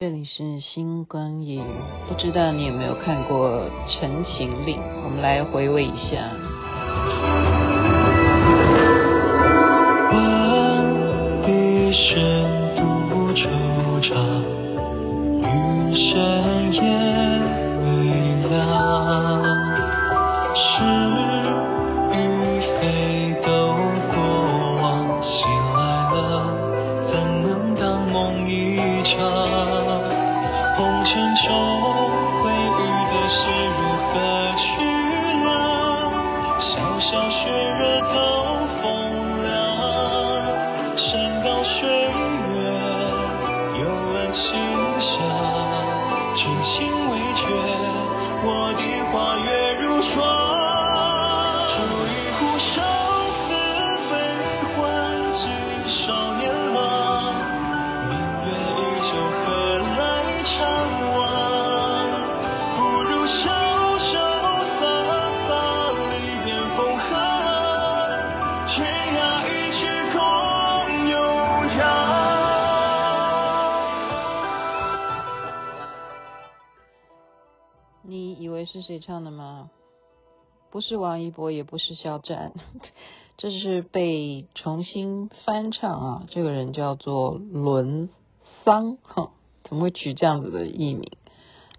这里是星光影，不知道你有没有看过《陈情令》？我们来回味一下。萧萧雪，热透。是谁唱的吗？不是王一博，也不是肖战，这是被重新翻唱啊。这个人叫做伦桑，哈，怎么会取这样子的艺名？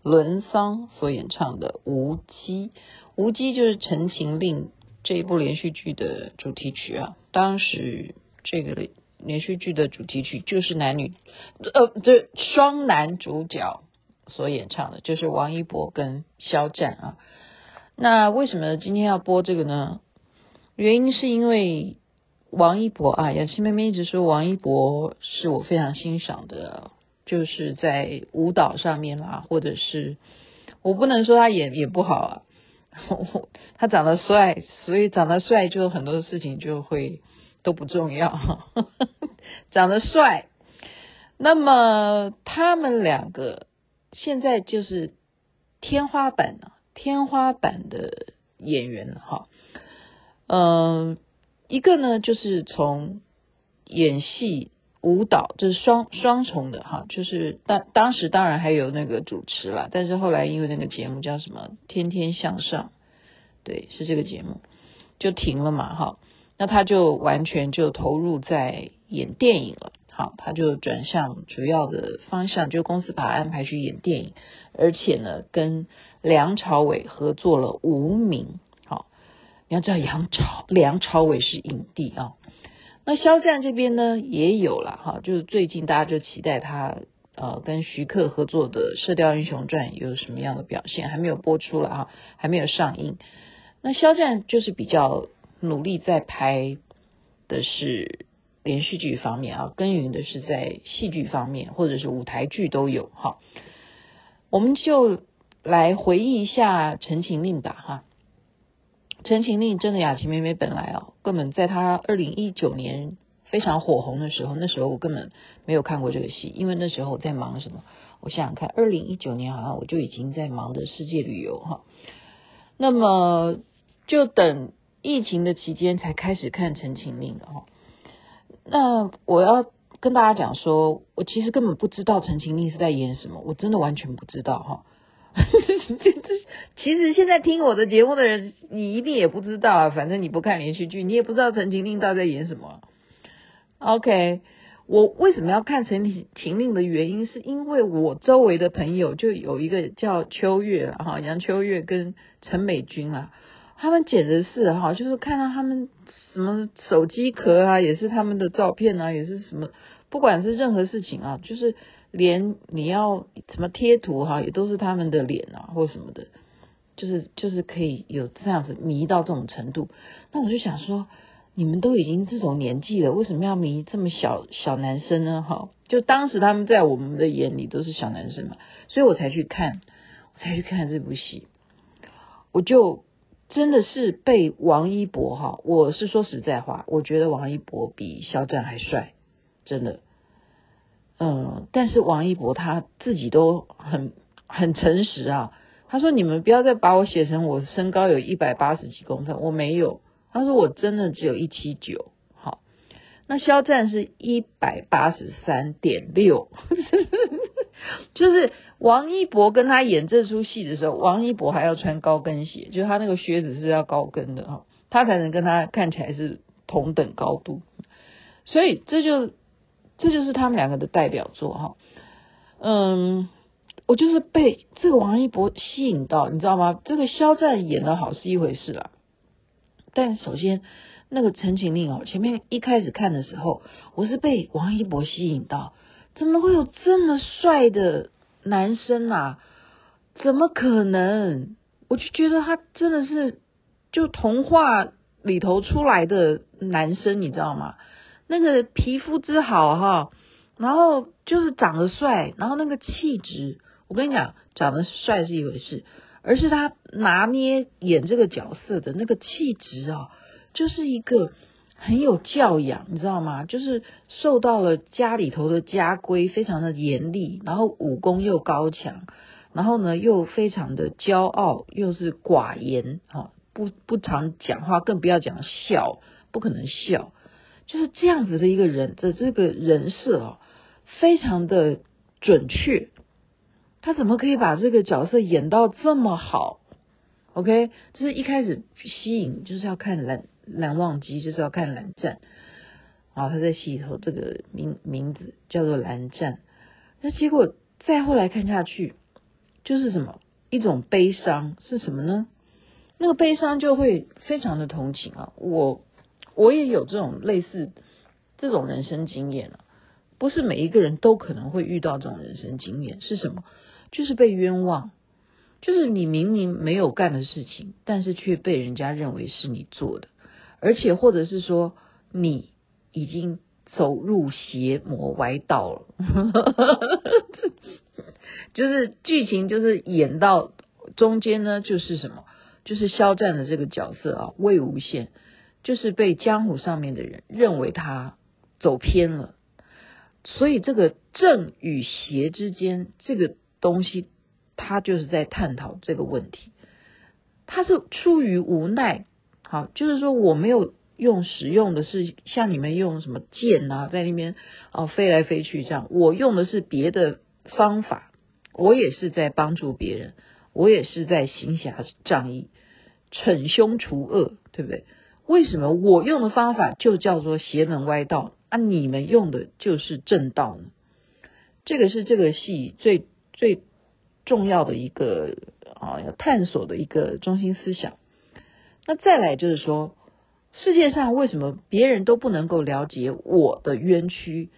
伦桑所演唱的《无羁》，《无羁》就是《陈情令》这一部连续剧的主题曲啊。当时这个连续剧的主题曲就是男女，呃，这双男主角。所演唱的就是王一博跟肖战啊。那为什么今天要播这个呢？原因是因为王一博啊，雅琪妹妹一直说王一博是我非常欣赏的，就是在舞蹈上面啦，或者是我不能说他演也不好啊，他长得帅，所以长得帅就很多事情就会都不重要，长得帅。那么他们两个。现在就是天花板啊，天花板的演员了哈。嗯、呃，一个呢就是从演戏、舞蹈，这、是双双重的哈。就是当当时当然还有那个主持啦，但是后来因为那个节目叫什么《天天向上》，对，是这个节目就停了嘛哈。那他就完全就投入在演电影了。好，他就转向主要的方向，就公司把他安排去演电影，而且呢，跟梁朝伟合作了《无名》。好，你要知道杨朝梁朝伟是影帝啊。那肖战这边呢也有了哈，就是最近大家就期待他呃跟徐克合作的《射雕英雄传》有什么样的表现，还没有播出了啊，还没有上映。那肖战就是比较努力在拍的是。连续剧方面啊，耕耘的是在戏剧方面，或者是舞台剧都有哈。我们就来回忆一下《陈情令》吧哈。《陈情令》真的，雅琪妹妹本来啊，根本在她二零一九年非常火红的时候，那时候我根本没有看过这个戏，因为那时候我在忙什么？我想想看，二零一九年好像我就已经在忙着世界旅游哈。那么就等疫情的期间才开始看《陈情令》的哈。那我要跟大家讲说，我其实根本不知道《陈情令》是在演什么，我真的完全不知道哈。这 这其实现在听我的节目的人，你一定也不知道啊。反正你不看连续剧，你也不知道《陈情令》到底在演什么。OK，我为什么要看《陈情令》的原因，是因为我周围的朋友就有一个叫秋月哈，杨秋月跟陈美君啊。他们简直是哈，就是看到他们什么手机壳啊，也是他们的照片啊，也是什么，不管是任何事情啊，就是连你要什么贴图哈，也都是他们的脸啊，或什么的，就是就是可以有这样子迷到这种程度。那我就想说，你们都已经这种年纪了，为什么要迷这么小小男生呢？哈，就当时他们在我们的眼里都是小男生嘛，所以我才去看，我才去看这部戏，我就。真的是被王一博哈，我是说实在话，我觉得王一博比肖战还帅，真的。嗯，但是王一博他自己都很很诚实啊，他说你们不要再把我写成我身高有一百八十几公分，我没有，他说我真的只有一七九。好，那肖战是一百八十三点六，就是王一博跟他演这出戏的时候，王一博还要穿高跟鞋，就是他那个靴子是要高跟的哈，他才能跟他看起来是同等高度。所以这就这就是他们两个的代表作哈。嗯，我就是被这个王一博吸引到，你知道吗？这个肖战演的好是一回事啦，但首先那个《陈情令》哦，前面一开始看的时候，我是被王一博吸引到。怎么会有这么帅的男生啊？怎么可能？我就觉得他真的是就童话里头出来的男生，你知道吗？那个皮肤之好哈，然后就是长得帅，然后那个气质，我跟你讲，长得帅是一回事，而是他拿捏演这个角色的那个气质啊，就是一个。很有教养，你知道吗？就是受到了家里头的家规，非常的严厉，然后武功又高强，然后呢又非常的骄傲，又是寡言，哈，不不常讲话，更不要讲笑，不可能笑，就是这样子的一个人的这个人设哦，非常的准确。他怎么可以把这个角色演到这么好？OK，就是一开始吸引，就是要看人。蓝忘机就是要看蓝湛，啊，他在戏里头这个名名字叫做蓝湛，那结果再后来看下去，就是什么一种悲伤是什么呢？那个悲伤就会非常的同情啊，我我也有这种类似这种人生经验啊，不是每一个人都可能会遇到这种人生经验，是什么？就是被冤枉，就是你明明没有干的事情，但是却被人家认为是你做的。而且，或者是说，你已经走入邪魔歪道了，就是剧情就是演到中间呢，就是什么，就是肖战的这个角色啊，魏无羡，就是被江湖上面的人认为他走偏了，所以这个正与邪之间这个东西，他就是在探讨这个问题，他是出于无奈。好，就是说我没有用使用的是像你们用什么剑啊，在那边哦飞来飞去这样，我用的是别的方法，我也是在帮助别人，我也是在行侠仗义、惩凶除恶，对不对？为什么我用的方法就叫做邪门歪道啊？你们用的就是正道呢？这个是这个戏最最重要的一个啊，要探索的一个中心思想。那再来就是说，世界上为什么别人都不能够了解我的冤屈，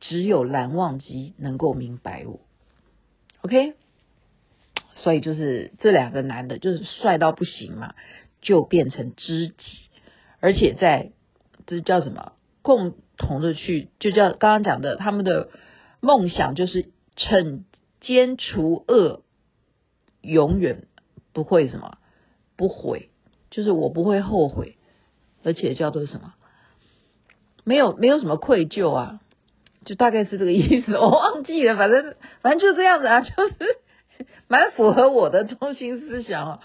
只有蓝忘机能够明白我？OK，所以就是这两个男的，就是帅到不行嘛，就变成知己，而且在这叫什么？共同的去，就叫刚刚讲的，他们的梦想就是惩奸除恶，永远不会什么不悔。就是我不会后悔，而且叫做什么？没有没有什么愧疚啊，就大概是这个意思。我忘记了，反正反正就这样子啊，就是 蛮符合我的中心思想啊。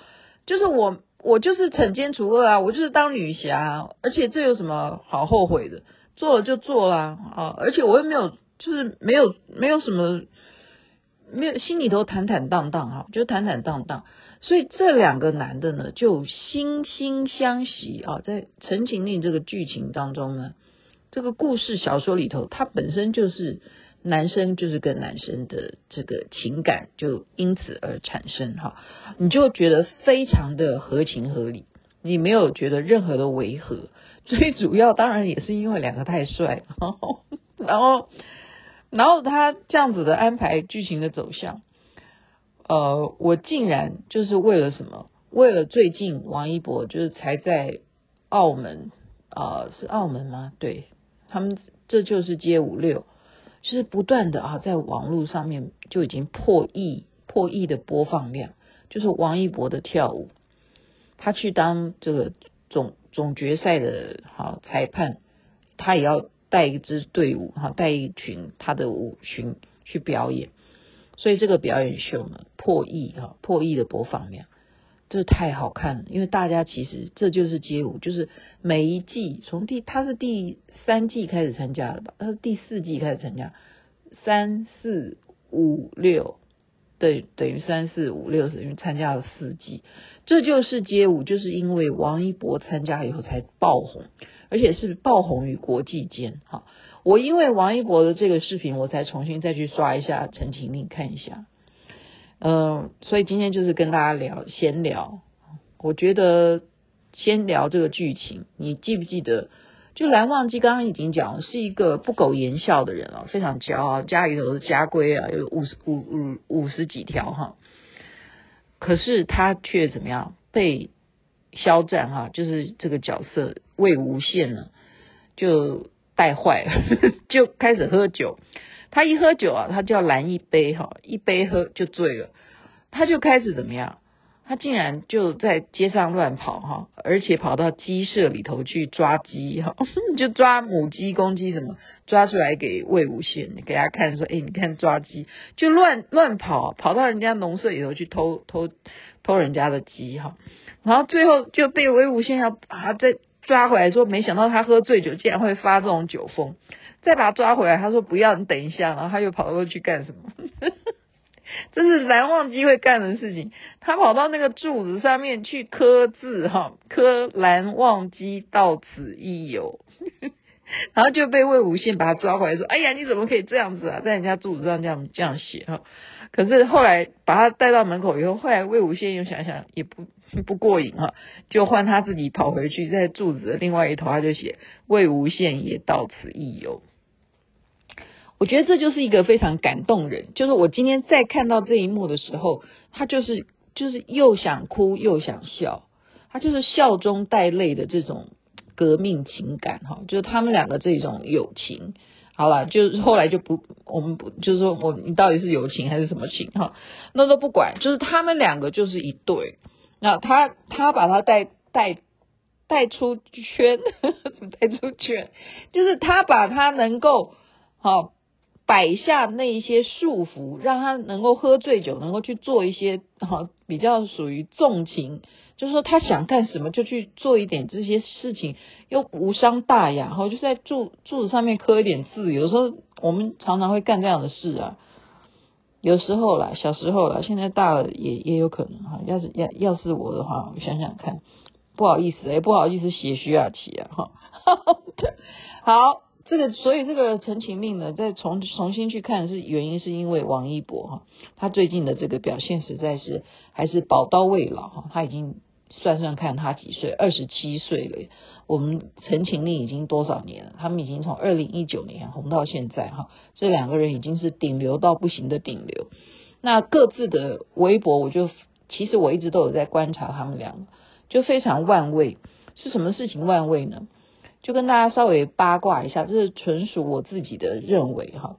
就是我我就是惩奸除恶啊，我就是当女侠，而且这有什么好后悔的？做了就做了啊，而且我又没有就是没有没有什么。没有心里头坦坦荡荡哈，就坦坦荡荡，所以这两个男的呢，就惺惺相惜啊。在《陈情令》这个剧情当中呢，这个故事小说里头，它本身就是男生就是跟男生的这个情感就因此而产生哈，你就觉得非常的合情合理，你没有觉得任何的违和。最主要当然也是因为两个太帅，然后。然后然后他这样子的安排剧情的走向，呃，我竟然就是为了什么？为了最近王一博就是才在澳门啊、呃，是澳门吗？对，他们这就是街舞六，就是不断的啊，在网络上面就已经破亿破亿的播放量，就是王一博的跳舞，他去当这个总总决赛的好裁判，他也要。带一支队伍哈，带一群他的舞群去表演，所以这个表演秀呢破亿哈，破亿的播放量，这太好看了。因为大家其实这就是街舞，就是每一季从第他是第三季开始参加的吧，他是第四季开始参加，三四五六，等，等于三四五六，是因为参加了四季。这就是街舞，就是因为王一博参加以后才爆红，而且是爆红于国际间。哈，我因为王一博的这个视频，我才重新再去刷一下《陈情令》看一下。嗯、所以今天就是跟大家聊闲聊。我觉得先聊这个剧情，你记不记得？就蓝忘机刚刚已经讲，是一个不苟言笑的人啊，非常骄傲，家里头的家规啊有五十五五五十几条哈。可是他却怎么样被肖战哈，就是这个角色魏无羡呢，就带坏了，就开始喝酒。他一喝酒啊，他就要拦一杯哈，一杯喝就醉了，他就开始怎么样？他竟然就在街上乱跑哈，而且跑到鸡舍里头去抓鸡哈，就抓母鸡、公鸡什么，抓出来给魏无羡给他看，说：“哎，你看抓鸡，就乱乱跑，跑到人家农舍里头去偷偷偷人家的鸡哈。”然后最后就被魏无羡要把他再抓回来，说：“没想到他喝醉酒竟然会发这种酒疯。”再把他抓回来，他说：“不要，你等一下。”然后他又跑过去干什么？这是蓝忘机会干的事情，他跑到那个柱子上面去刻字，哈，刻蓝忘机到此一游，然后就被魏无羡把他抓回来，说：“哎呀，你怎么可以这样子啊，在人家柱子上这样这样写哈？”可是后来把他带到门口以后，后来魏无羡又想想也不不过瘾哈，就换他自己跑回去，在柱子的另外一头，他就写：“魏无羡也到此一游。”我觉得这就是一个非常感动人，就是我今天在看到这一幕的时候，他就是就是又想哭又想笑，他就是笑中带泪的这种革命情感哈，就是他们两个这种友情，好了，就是后来就不我们不就是说我你到底是友情还是什么情哈，那都不管，就是他们两个就是一对，那他他把他带带带出圈，带出圈，就是他把他能够好。摆下那一些束缚，让他能够喝醉酒，能够去做一些哈比较属于纵情，就是说他想干什么就去做一点这些事情，又无伤大雅，然后就在柱柱子上面刻一点字。有时候我们常常会干这样的事啊，有时候啦，小时候啦，现在大了也也有可能哈。要是要要是我的话，我想想看，不好意思，哎，不好意思，写徐雅琪啊，哈，好。这个，所以这个《陈情令》呢，再重重新去看，是原因是因为王一博哈，他最近的这个表现实在是还是宝刀未老哈，他已经算算看他几岁，二十七岁了。我们《陈情令》已经多少年了？他们已经从二零一九年红到现在哈，这两个人已经是顶流到不行的顶流。那各自的微博，我就其实我一直都有在观察他们两个，就非常万位。是什么事情万位呢？就跟大家稍微八卦一下，这是纯属我自己的认为哈。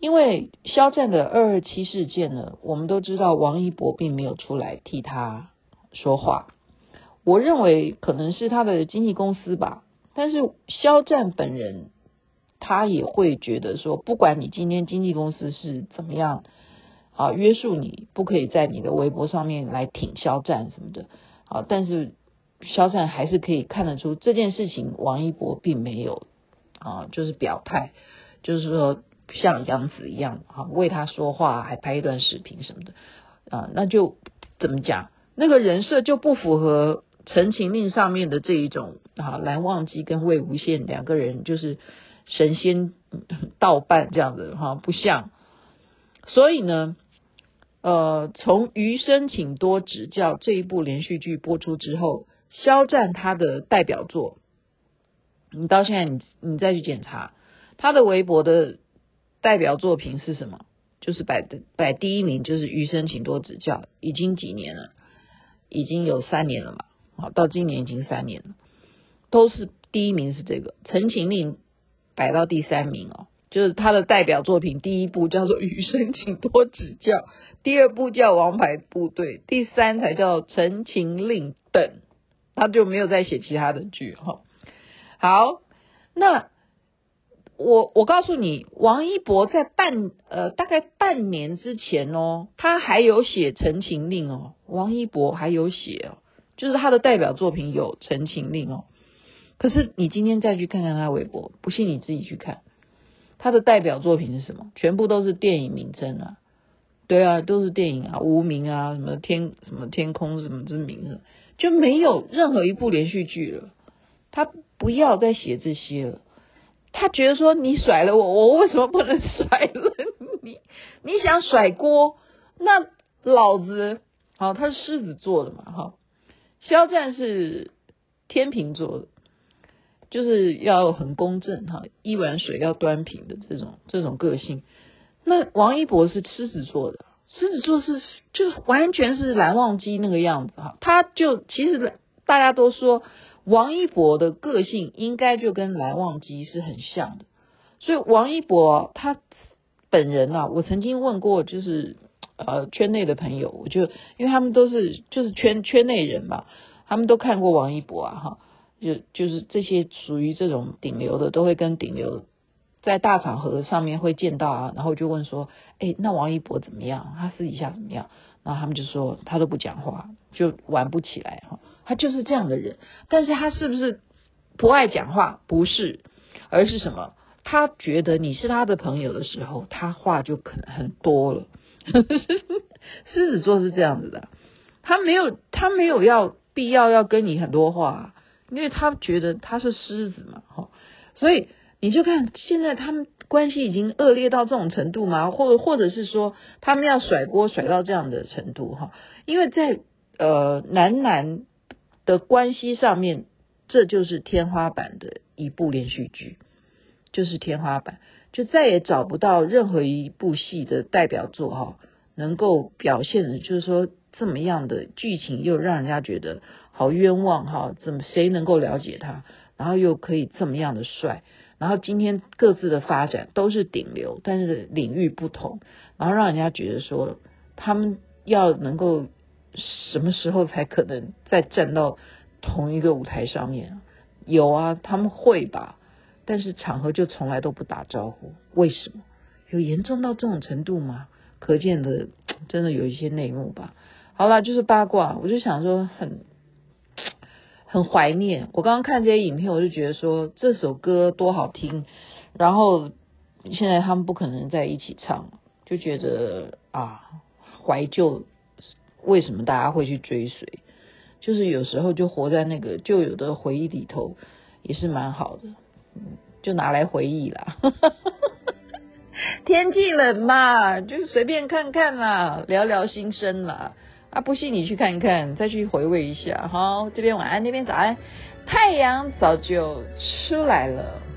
因为肖战的二二七事件呢，我们都知道王一博并没有出来替他说话。我认为可能是他的经纪公司吧，但是肖战本人他也会觉得说，不管你今天经纪公司是怎么样啊，约束你不可以在你的微博上面来挺肖战什么的啊，但是。肖战还是可以看得出这件事情，王一博并没有啊，就是表态，就是说像杨紫一样啊，为他说话，还拍一段视频什么的啊，那就怎么讲？那个人设就不符合《陈情令》上面的这一种啊，蓝忘机跟魏无羡两个人就是神仙道伴这样子哈，不像。所以呢，呃，从《余生请多指教》这一部连续剧播出之后。肖战他的代表作，你到现在你你再去检查他的微博的代表作品是什么？就是摆的摆第一名，就是《余生请多指教》，已经几年了，已经有三年了嘛，好，到今年已经三年了，都是第一名是这个《陈情令》，摆到第三名哦，就是他的代表作品，第一部叫做《余生请多指教》，第二部叫《王牌部队》，第三才叫《陈情令》等。他就没有再写其他的剧哈。好，那我我告诉你，王一博在半呃大概半年之前哦，他还有写《陈情令》哦，王一博还有写哦，就是他的代表作品有《陈情令》哦。可是你今天再去看看他微博，不信你自己去看，他的代表作品是什么？全部都是电影名称啊，对啊，都是电影啊，无名啊，什么天什么天空什么之名，就没有任何一部连续剧了。他不要再写这些了，他觉得说你甩了我，我为什么不能甩了你？你想甩锅，那老子好，他是狮子座的嘛，哈，肖战是天秤座的。就是要很公正哈，一碗水要端平的这种这种个性。那王一博是狮子座的，狮子座是就完全是蓝忘机那个样子哈。他就其实大家都说王一博的个性应该就跟蓝忘机是很像的。所以王一博他本人啊，我曾经问过，就是呃圈内的朋友，我就因为他们都是就是圈圈内人嘛，他们都看过王一博啊哈。就就是这些属于这种顶流的，都会跟顶流在大场合上面会见到啊，然后就问说，哎，那王一博怎么样？他私底下怎么样？然后他们就说他都不讲话，就玩不起来哈，他就是这样的人。但是他是不是不爱讲话？不是，而是什么？他觉得你是他的朋友的时候，他话就可能很多了。狮子座是这样子的，他没有他没有要必要要跟你很多话。因为他觉得他是狮子嘛，哈，所以你就看现在他们关系已经恶劣到这种程度吗，或或者是说他们要甩锅甩到这样的程度哈，因为在呃男男的关系上面，这就是天花板的一部连续剧，就是天花板，就再也找不到任何一部戏的代表作哈，能够表现的就是说这么样的剧情又让人家觉得。好冤枉哈！怎么谁能够了解他？然后又可以这么样的帅？然后今天各自的发展都是顶流，但是领域不同，然后让人家觉得说他们要能够什么时候才可能再站到同一个舞台上面？有啊，他们会吧？但是场合就从来都不打招呼，为什么？有严重到这种程度吗？可见的 真的有一些内幕吧。好了，就是八卦，我就想说很。很怀念，我刚刚看这些影片，我就觉得说这首歌多好听，然后现在他们不可能在一起唱，就觉得啊怀旧，为什么大家会去追随？就是有时候就活在那个旧有的回忆里头，也是蛮好的，就拿来回忆啦。天气冷嘛，就随便看看啦，聊聊心声啦。啊，不信你去看看，再去回味一下。好，这边晚安，那边早安，太阳早就出来了。